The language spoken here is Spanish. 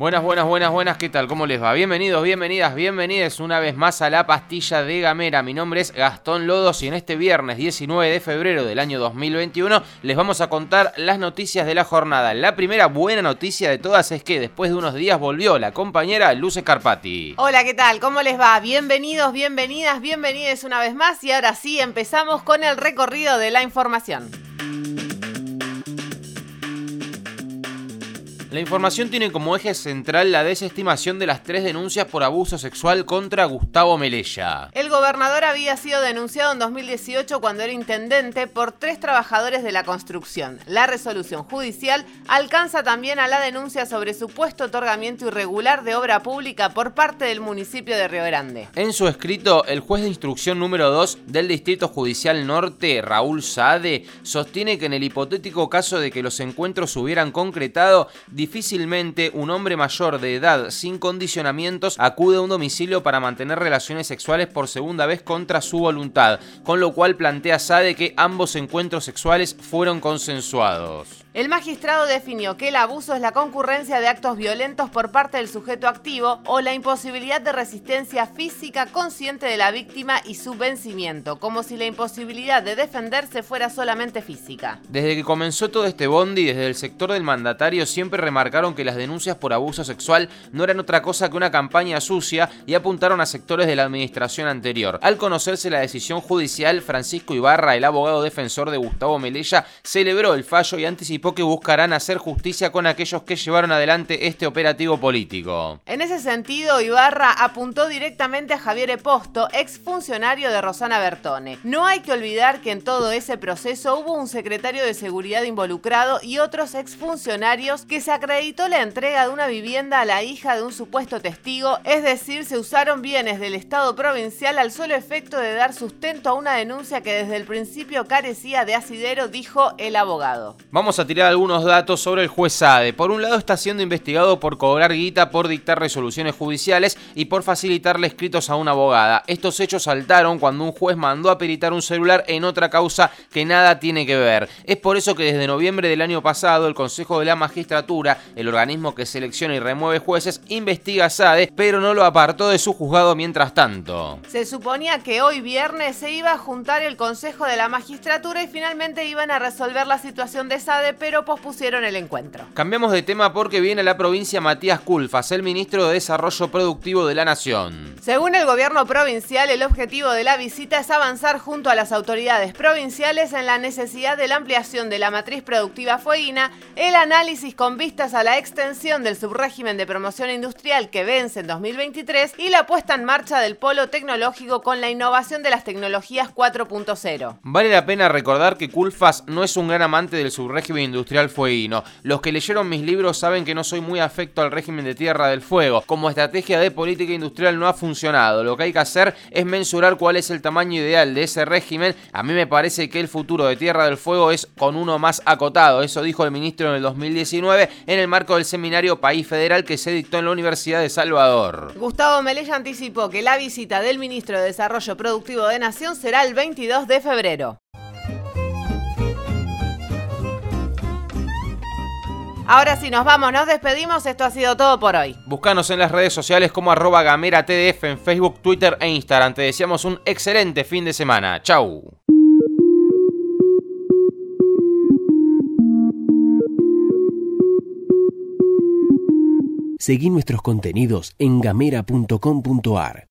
Buenas, buenas, buenas, buenas, ¿qué tal? ¿Cómo les va? Bienvenidos, bienvenidas, bienvenidas una vez más a la pastilla de Gamera. Mi nombre es Gastón Lodos y en este viernes 19 de febrero del año 2021 les vamos a contar las noticias de la jornada. La primera buena noticia de todas es que después de unos días volvió la compañera Luce Carpati. Hola, ¿qué tal? ¿Cómo les va? Bienvenidos, bienvenidas, bienvenidas una vez más y ahora sí empezamos con el recorrido de la información. La información tiene como eje central la desestimación de las tres denuncias por abuso sexual contra Gustavo Melella. El gobernador había sido denunciado en 2018 cuando era intendente por tres trabajadores de la construcción. La resolución judicial alcanza también a la denuncia sobre supuesto otorgamiento irregular de obra pública por parte del municipio de Río Grande. En su escrito, el juez de instrucción número 2 del Distrito Judicial Norte, Raúl Saade, sostiene que en el hipotético caso de que los encuentros hubieran concretado, difícilmente un hombre mayor de edad sin condicionamientos acude a un domicilio para mantener relaciones sexuales por segunda vez contra su voluntad, con lo cual plantea Sade que ambos encuentros sexuales fueron consensuados. El magistrado definió que el abuso es la concurrencia de actos violentos por parte del sujeto activo o la imposibilidad de resistencia física consciente de la víctima y su vencimiento, como si la imposibilidad de defenderse fuera solamente física. Desde que comenzó todo este bondi, desde el sector del mandatario siempre remarcaron que las denuncias por abuso sexual no eran otra cosa que una campaña sucia y apuntaron a sectores de la administración anterior. Al conocerse la decisión judicial, Francisco Ibarra, el abogado defensor de Gustavo Melella, celebró el fallo y anticipó que buscarán hacer justicia con aquellos que llevaron adelante este operativo político. En ese sentido, Ibarra apuntó directamente a Javier Eposto, exfuncionario de Rosana Bertone. No hay que olvidar que en todo ese proceso hubo un secretario de seguridad involucrado y otros exfuncionarios que se acreditó la entrega de una vivienda a la hija de un supuesto testigo, es decir, se usaron bienes del Estado provincial al solo efecto de dar sustento a una denuncia que desde el principio carecía de asidero, dijo el abogado. Vamos a tirar algunos datos sobre el juez Sade. Por un lado está siendo investigado por cobrar guita por dictar resoluciones judiciales y por facilitarle escritos a una abogada. Estos hechos saltaron cuando un juez mandó a peritar un celular en otra causa que nada tiene que ver. Es por eso que desde noviembre del año pasado el Consejo de la Magistratura, el organismo que selecciona y remueve jueces, investiga a Sade, pero no lo apartó de su juzgado mientras tanto. Se suponía que hoy viernes se iba a juntar el Consejo de la Magistratura y finalmente iban a resolver la situación de Sade, pero pospusieron el encuentro. Cambiamos de tema porque viene a la provincia Matías Culfas, el ministro de Desarrollo Productivo de la Nación. Según el gobierno provincial, el objetivo de la visita es avanzar junto a las autoridades provinciales en la necesidad de la ampliación de la matriz productiva fueguina, el análisis con vistas a la extensión del subrégimen de promoción industrial que vence en 2023 y la puesta en marcha del polo tecnológico con la innovación de las tecnologías 4.0. Vale la pena recordar que Culfas no es un gran amante del subrégimen industrial fueguino. Los que leyeron mis libros saben que no soy muy afecto al régimen de Tierra del Fuego. Como estrategia de política industrial no ha funcionado. Lo que hay que hacer es mensurar cuál es el tamaño ideal de ese régimen. A mí me parece que el futuro de Tierra del Fuego es con uno más acotado. Eso dijo el ministro en el 2019 en el marco del seminario País Federal que se dictó en la Universidad de Salvador. Gustavo Melella anticipó que la visita del ministro de Desarrollo Productivo de Nación será el 22 de febrero. Ahora sí, nos vamos, nos despedimos. Esto ha sido todo por hoy. Búscanos en las redes sociales como arroba gamera TDF en Facebook, Twitter e Instagram. Te deseamos un excelente fin de semana. Chau. Seguí nuestros contenidos en gamera.com.ar.